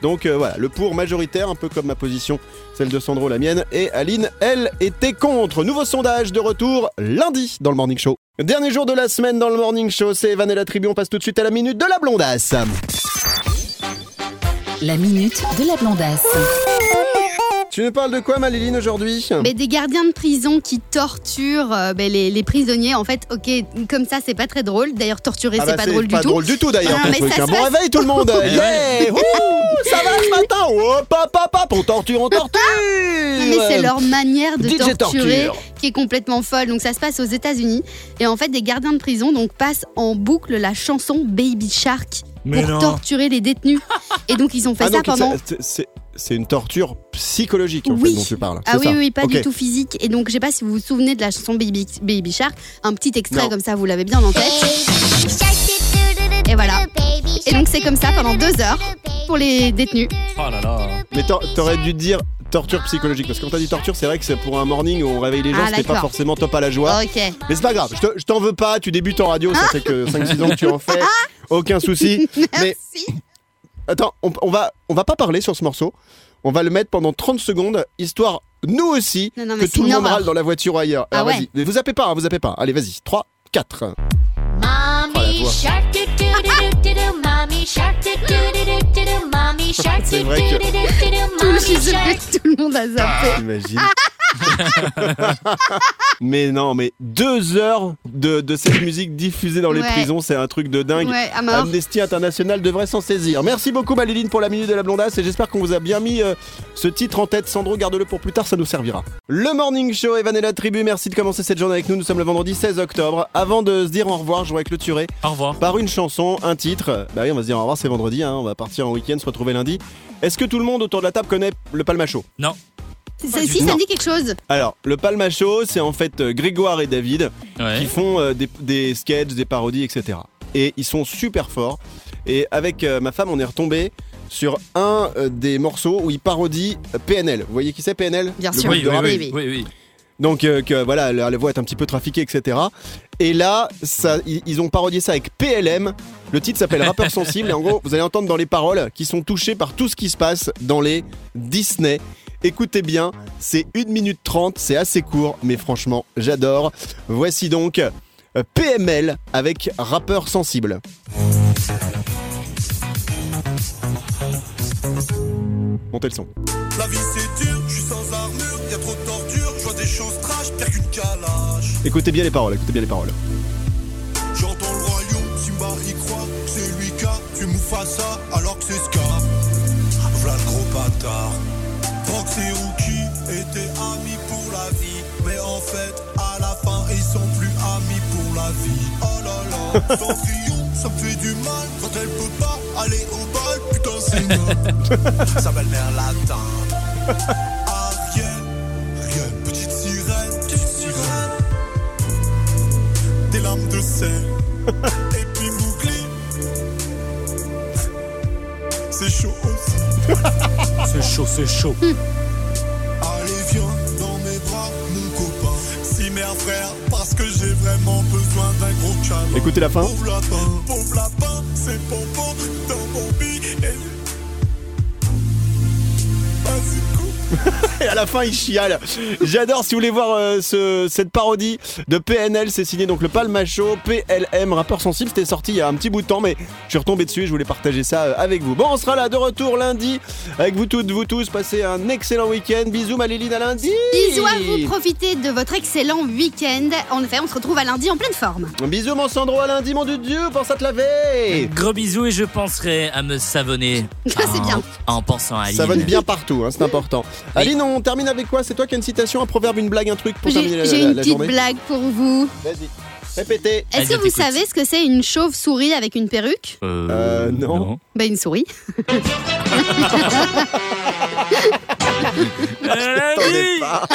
[SPEAKER 1] Donc euh, voilà, le pour majoritaire, un peu comme ma position, celle de Sandro, la mienne, et Aline, elle, était contre. Nouveau sondage de retour lundi dans le Morning Show. Dernier jour de la semaine dans le Morning Show, c'est Evan et la tribu, on passe tout de suite à la minute de la blondasse.
[SPEAKER 4] La minute de la blondasse.
[SPEAKER 1] Tu nous parles de quoi, Maliline, aujourd'hui
[SPEAKER 3] Mais des gardiens de prison qui torturent euh, ben, les, les prisonniers, en fait, ok, comme ça, c'est pas très drôle. D'ailleurs, torturer,
[SPEAKER 1] Ah
[SPEAKER 3] c'est
[SPEAKER 1] bah,
[SPEAKER 3] pas drôle du tout.
[SPEAKER 1] drôle du tout d'ailleurs,
[SPEAKER 3] Ah,
[SPEAKER 1] Bon
[SPEAKER 3] passe-
[SPEAKER 1] réveil tout le monde Yeah Ça va ce matin Hop, hop, hop, hop On torture, on torture
[SPEAKER 3] mais c'est leur manière de
[SPEAKER 1] DJ
[SPEAKER 3] torturer
[SPEAKER 1] torture.
[SPEAKER 3] qui est complètement folle. Donc ça se passe aux États-Unis et en fait des gardiens de prison donc passent en boucle la chanson Baby Shark
[SPEAKER 2] Mais
[SPEAKER 3] pour
[SPEAKER 2] non.
[SPEAKER 3] torturer les détenus. Et donc ils ont fait
[SPEAKER 1] Ah
[SPEAKER 3] ça
[SPEAKER 1] donc,
[SPEAKER 3] pendant
[SPEAKER 1] c'est- c'est- c'est une torture psychologique en
[SPEAKER 3] Oui.
[SPEAKER 1] fait dont tu parles.
[SPEAKER 3] Ah oui,
[SPEAKER 1] ça
[SPEAKER 3] oui, oui, pas du tout physique. Et donc, je sais pas si vous vous souvenez de la chanson Baby, Baby Shark. Un petit extrait
[SPEAKER 1] Non.
[SPEAKER 3] comme ça, vous l'avez bien en tête. Et voilà. Et donc, c'est comme ça pendant deux heures pour les détenus.
[SPEAKER 2] Oh là là.
[SPEAKER 1] Mais t'a- t'aurais dû dire torture psychologique parce que quand t'as dit torture, c'est vrai que c'est pour un morning où on réveille les gens,
[SPEAKER 3] Ah,
[SPEAKER 1] c'était pas forcément top à la joie.
[SPEAKER 3] Ok.
[SPEAKER 1] Mais c'est pas grave, je te- je t'en veux pas, tu débutes en radio, ça fait que 5-6 ans que tu en fais, aucun souci. Mais
[SPEAKER 3] Merci.
[SPEAKER 1] Attends, on, on va, on va pas parler sur ce morceau, on va le mettre pendant 30 secondes, histoire, nous aussi,
[SPEAKER 3] Non, non, mais
[SPEAKER 1] que tout le monde râle dans la voiture ou ailleurs.
[SPEAKER 3] Ah
[SPEAKER 1] Alors
[SPEAKER 3] ouais.
[SPEAKER 1] vas-y, vous zappez pas, hein, vous zappez pas. Allez, vas-y, 3, 4.
[SPEAKER 7] Mommy
[SPEAKER 1] voix.
[SPEAKER 7] shark do do do do do do mommy shark do do do do do do mommy shark
[SPEAKER 1] C'est
[SPEAKER 7] do
[SPEAKER 1] vrai que-
[SPEAKER 7] do do do do do
[SPEAKER 3] Tout le
[SPEAKER 7] mommy
[SPEAKER 3] sujet,
[SPEAKER 7] shark
[SPEAKER 3] tout le monde a zappé.
[SPEAKER 1] Imagine. Mais non, mais deux heures de, de cette musique diffusée dans les
[SPEAKER 3] Ouais.
[SPEAKER 1] prisons, c'est un truc de dingue.
[SPEAKER 3] Ouais, à mort.
[SPEAKER 1] Amnesty International devrait s'en saisir. Merci beaucoup Maliline pour la minute de la blondasse et j'espère qu'on vous a bien mis euh, ce titre en tête. Sandro, garde-le pour plus tard, ça nous servira. Le Morning Show, Evan et la tribu, merci de commencer cette journée avec nous. Nous sommes le vendredi 16 octobre. Avant de se dire au revoir, je voudrais clôturer
[SPEAKER 2] Au revoir.
[SPEAKER 1] par une chanson, un titre. Bah oui, on va se dire au revoir, c'est vendredi, hein, on va partir en week-end, se retrouver lundi. Est-ce que tout le monde autour de la table connaît le Palmacho?
[SPEAKER 2] Non.
[SPEAKER 3] Si, ça me dit quelque chose.
[SPEAKER 1] Alors, le Palmacho, c'est en fait euh, Grégoire et David
[SPEAKER 2] Ouais.
[SPEAKER 1] qui font euh, des, des sketchs, des parodies, etc. Et ils sont super forts. Et avec euh, ma femme, on est retombé sur un euh, des morceaux où ils parodient euh, PNL. Vous voyez qui c'est PNL
[SPEAKER 3] Bien
[SPEAKER 1] Le
[SPEAKER 3] sûr.
[SPEAKER 1] groupe
[SPEAKER 2] Oui,
[SPEAKER 1] de
[SPEAKER 2] oui,
[SPEAKER 1] rap.
[SPEAKER 2] oui,
[SPEAKER 3] oui.
[SPEAKER 2] oui, oui.
[SPEAKER 1] Donc euh, que voilà, la, la voix est un petit peu trafiquée, etc. Et là, ça, ils, ils ont parodié ça avec PLM. Le titre s'appelle Rappeur sensible. Et en gros, vous allez entendre dans les paroles qui sont touchées par tout ce qui se passe dans les Disney. Écoutez bien, c'est 1 minute 30, c'est assez court, mais franchement, j'adore. Voici donc euh, PML avec Rappeur sensible. Montez le son.
[SPEAKER 8] La vie c'est dur, je suis sans armure, y a trop de torture, je vois des choses trash, pire qu'une calage.
[SPEAKER 1] Écoutez bien les paroles, écoutez bien les paroles.
[SPEAKER 8] J'entends le royaume, Simba y croit, c'est lui qui a tué Mufasa, alors amis pour la vie. Oh là là, Cendrillon, ça me fait du mal quand elle peut pas aller au bal, putain c'est va le nerf latin. Ariel, Ariel, petite sirène, petite sirène. Des lames de sel. Et puis Mowgli. C'est chaud aussi.
[SPEAKER 2] C'est chaud, c'est chaud.
[SPEAKER 8] j'ai vraiment besoin d'un gros câlin.
[SPEAKER 1] Écoutez la fin.
[SPEAKER 8] Pauvre lapin, pauvre lapin, c'est pompon dans mon bille. Et
[SPEAKER 1] à la fin, il chiale. J'adore. Si vous voulez voir euh, ce- cette parodie de PNL, c'est signé donc le Palmacho, PLM, rappeur sensible. C'était sorti il y a un petit bout de temps, mais je suis retombé dessus et je voulais partager ça euh, avec vous. Bon, on sera là de retour lundi avec vous toutes, vous tous. Passez un excellent week-end. Bisous, Maléline, à lundi.
[SPEAKER 3] Bisous à vous, profitez de votre excellent week-end. En effet, on se retrouve à lundi en pleine forme.
[SPEAKER 1] Bisous, mon Sandro, à lundi, mon Dieu. Pense à te laver.
[SPEAKER 2] Gros bisous et je penserai à me savonner.
[SPEAKER 3] Ça, c'est bien.
[SPEAKER 2] En, en pensant à Aline.
[SPEAKER 1] Ça va bien partout, hein, c'est important. Aline, on termine avec quoi? C'est toi qui as une citation, un proverbe, une blague, un truc pour terminer
[SPEAKER 3] J'ai
[SPEAKER 1] la,
[SPEAKER 3] j'ai
[SPEAKER 1] la-
[SPEAKER 3] une
[SPEAKER 1] la
[SPEAKER 3] petite
[SPEAKER 1] journée?
[SPEAKER 3] blague pour vous.
[SPEAKER 1] Vas-y, répétez.
[SPEAKER 3] Est-ce
[SPEAKER 2] Allez,
[SPEAKER 3] que vous
[SPEAKER 2] t'écoute.
[SPEAKER 3] savez ce que c'est une chauve-souris avec une perruque?
[SPEAKER 2] Euh,
[SPEAKER 1] Euh, non.
[SPEAKER 3] Bah une souris.
[SPEAKER 1] Pas.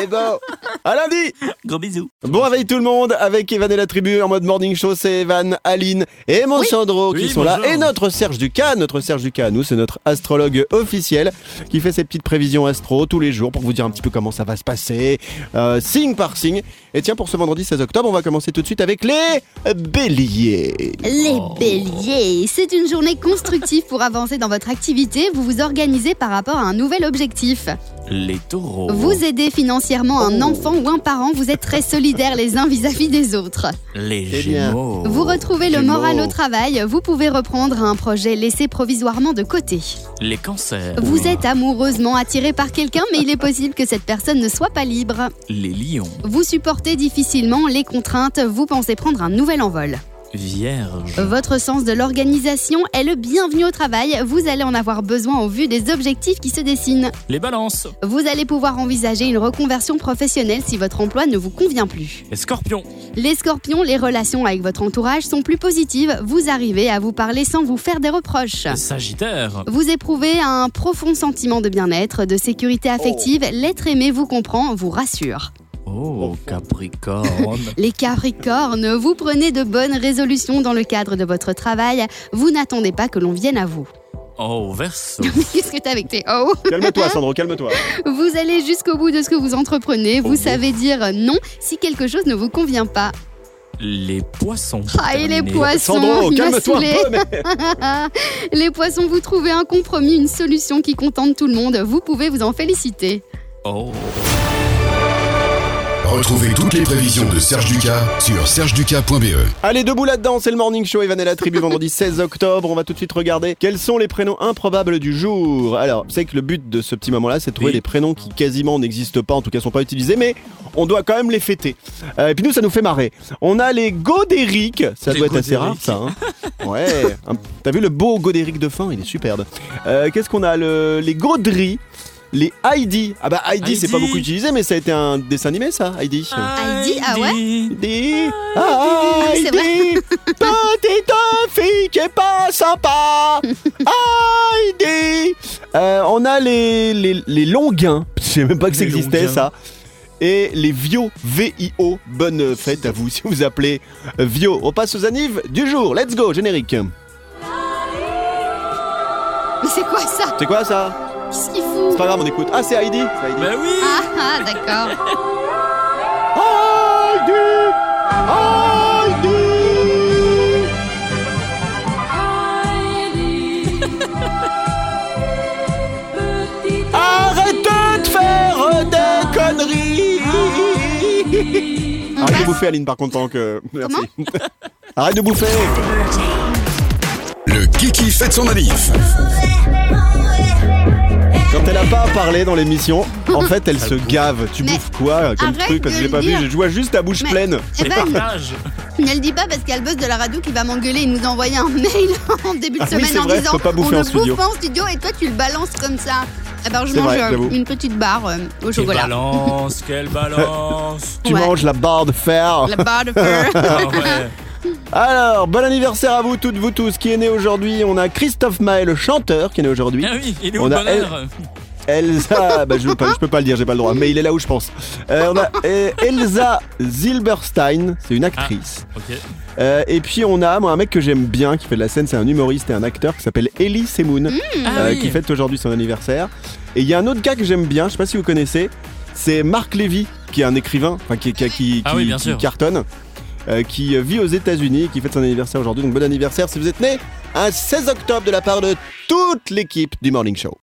[SPEAKER 1] Eh bon, à lundi
[SPEAKER 2] Gros bisous.
[SPEAKER 1] Bon réveil tout le monde avec Evan et la tribu en mode morning show, c'est Evan, Aline et mon Sandro qui
[SPEAKER 2] Oui,
[SPEAKER 1] sont là et notre Serge Ducas, notre Serge Ducas, nous c'est notre astrologue officiel qui fait ses petites prévisions astro tous les jours pour vous dire un petit peu comment ça va se passer, euh, signe par signe. Et tiens pour ce vendredi 16 octobre, on va commencer tout de suite avec les béliers.
[SPEAKER 3] Les béliers, c'est une journée constructive pour avancer dans votre activité. Vous vous organisez par rapport à un nouvel objectif.
[SPEAKER 2] Les taureaux.
[SPEAKER 3] Vous aidez financièrement un enfant ou un parent. Vous êtes très solidaires les uns vis-à-vis des autres.
[SPEAKER 2] Les
[SPEAKER 1] Eh
[SPEAKER 2] gémeaux.
[SPEAKER 3] Vous retrouvez le
[SPEAKER 1] Gémeaux.
[SPEAKER 3] moral au travail. Vous pouvez reprendre un projet laissé provisoirement de côté.
[SPEAKER 2] Les cancers.
[SPEAKER 3] Vous êtes amoureusement attiré par quelqu'un, mais il est possible que cette personne ne soit pas libre.
[SPEAKER 2] Les lions.
[SPEAKER 3] Vous supportez difficilement les contraintes. Vous pensez prendre un nouvel envol.
[SPEAKER 2] Vierge.
[SPEAKER 3] Votre sens de l'organisation est le bienvenu au travail. Vous allez en avoir besoin au vu des objectifs qui se dessinent.
[SPEAKER 2] Les balances.
[SPEAKER 3] Vous allez pouvoir envisager une reconversion professionnelle si votre emploi ne vous convient plus.
[SPEAKER 2] Les scorpions.
[SPEAKER 3] Les scorpions, les relations avec votre entourage sont plus positives. Vous arrivez à vous parler sans vous faire des reproches.
[SPEAKER 2] Les sagittaires.
[SPEAKER 3] Vous éprouvez un profond sentiment de bien-être, de sécurité affective. L'être aimé vous comprend, vous rassure.
[SPEAKER 2] Oh, Capricorne.
[SPEAKER 3] Les Capricornes, vous prenez de bonnes résolutions dans le cadre de votre travail. Vous n'attendez pas que l'on vienne à vous.
[SPEAKER 2] Oh, Verseau.
[SPEAKER 3] Qu'est-ce que t'as avec tes oh
[SPEAKER 1] Calme-toi Sandro, calme-toi.
[SPEAKER 3] Vous allez jusqu'au bout de ce que vous entreprenez. Vous
[SPEAKER 2] Oh.
[SPEAKER 3] savez dire non si quelque chose ne vous convient pas.
[SPEAKER 2] Les poissons.
[SPEAKER 3] Ah, et les poissons
[SPEAKER 1] Sandro, calme-toi un
[SPEAKER 3] saoulé.
[SPEAKER 1] peu. mais-
[SPEAKER 3] Les poissons, vous trouvez un compromis, une solution qui contente tout le monde. Vous pouvez vous en féliciter.
[SPEAKER 2] Oh.
[SPEAKER 9] Retrouvez toutes les prévisions de Serge Ducas sur sergeducas.be.
[SPEAKER 1] Allez, debout là-dedans, c'est le Morning Show, Evan et la tribu, vendredi 16 octobre. On va tout de suite regarder quels sont les prénoms improbables du jour. Alors, vous savez que le but de ce petit moment-là, c'est de trouver
[SPEAKER 2] Oui.
[SPEAKER 1] des prénoms qui quasiment n'existent pas, en tout cas sont pas utilisés, mais on doit quand même les fêter. Euh, et puis nous, ça nous fait marrer. On a les Godéric, ça
[SPEAKER 2] Les
[SPEAKER 1] doit être assez rare, ça. hein. ouais, t'as vu le beau Godéric de fin? Il est superbe. Euh, Qu'est-ce qu'on a? Le, Les Gaudry. Les Heidi. Ah bah Heidi, c'est pas
[SPEAKER 2] Heidi.
[SPEAKER 1] beaucoup utilisé, mais ça a été un dessin animé, ça, Heidi.
[SPEAKER 3] Heidi, ah ouais
[SPEAKER 1] Heidi,
[SPEAKER 3] c'est
[SPEAKER 1] Heidi, petite fille qui est pas sympa. Heidi. Euh, on a les, les, les longuins, je sais même pas que ça existait ça. Et les Vio, V-I-O, bonne fête à vous si vous appelez Vio. On passe aux anives du jour, let's go, générique.
[SPEAKER 3] Mais c'est quoi ça?
[SPEAKER 1] C'est quoi ça?
[SPEAKER 3] Qu'est-ce qu'il fout
[SPEAKER 1] C'est pas grave, on écoute. Ah, c'est Heidi, c'est Heidi.
[SPEAKER 2] Bah oui
[SPEAKER 3] Ah, ah, d'accord.
[SPEAKER 1] Heidi Heidi Arrête de faire des conneries Arrête de bouffer Aline par contre pendant que... Merci. Arrête de bouffer
[SPEAKER 9] Le Kiki fête son manif.
[SPEAKER 1] Quand elle a pas parlé dans l'émission, en fait elle se gave. Tu
[SPEAKER 3] Mais
[SPEAKER 1] bouffes quoi comme
[SPEAKER 3] arrête
[SPEAKER 1] truc Parce que
[SPEAKER 3] de
[SPEAKER 1] j'ai pas vu,
[SPEAKER 3] dire.
[SPEAKER 1] je vois juste ta bouche
[SPEAKER 3] Mais-
[SPEAKER 1] pleine.
[SPEAKER 3] Eh ben, ne le dis pas parce qu'il y a le boss de la radio qui va m'engueuler et nous envoyer un mail en début de
[SPEAKER 1] Ah oui,
[SPEAKER 3] semaine
[SPEAKER 1] c'est
[SPEAKER 3] en
[SPEAKER 1] vrai,
[SPEAKER 3] disant
[SPEAKER 1] faut pas bouffer
[SPEAKER 3] on
[SPEAKER 1] en
[SPEAKER 3] ne
[SPEAKER 1] studio.
[SPEAKER 3] bouffe pas en studio et toi tu le balances comme ça. Eh ben je
[SPEAKER 1] C'est
[SPEAKER 3] mange
[SPEAKER 1] vrai,
[SPEAKER 3] euh,
[SPEAKER 1] j'avoue.
[SPEAKER 3] une petite barre euh, au
[SPEAKER 2] Quelle
[SPEAKER 3] chocolat.
[SPEAKER 2] balance, quelle balance
[SPEAKER 1] Tu
[SPEAKER 3] Ouais.
[SPEAKER 1] manges la barre de fer.
[SPEAKER 3] La barre de fer.
[SPEAKER 2] Ah ouais.
[SPEAKER 1] Alors, bon anniversaire à vous toutes, vous tous qui est né aujourd'hui. On a Christophe Maé, le chanteur, qui est né aujourd'hui.
[SPEAKER 2] Ah oui, il est où
[SPEAKER 1] On
[SPEAKER 2] le
[SPEAKER 1] a
[SPEAKER 2] bonheur
[SPEAKER 1] Elsa, bah, je, peux pas, je peux pas le dire, j'ai pas le droit, mais il est là où je pense. Euh, on a euh, Elsa Zilberstein, c'est une actrice.
[SPEAKER 2] Ok.
[SPEAKER 1] Euh, et puis on a moi un mec que j'aime bien, qui fait de la scène, c'est un humoriste et un acteur qui s'appelle Elie Semoun,
[SPEAKER 2] Ah
[SPEAKER 1] euh,
[SPEAKER 2] oui.
[SPEAKER 1] qui fête aujourd'hui son anniversaire. Et il y a un autre gars que j'aime bien, je sais pas si vous connaissez, c'est Marc Lévy, qui est un écrivain, enfin qui, qui, qui,
[SPEAKER 2] Ah
[SPEAKER 1] qui-
[SPEAKER 2] oui, bien
[SPEAKER 1] qui
[SPEAKER 2] sûr.
[SPEAKER 1] cartonne. Euh, qui vit aux États-Unis qui fête son anniversaire aujourd'hui. Donc bon anniversaire si vous êtes né un 16 octobre de la part de toute l'équipe du Morning Show.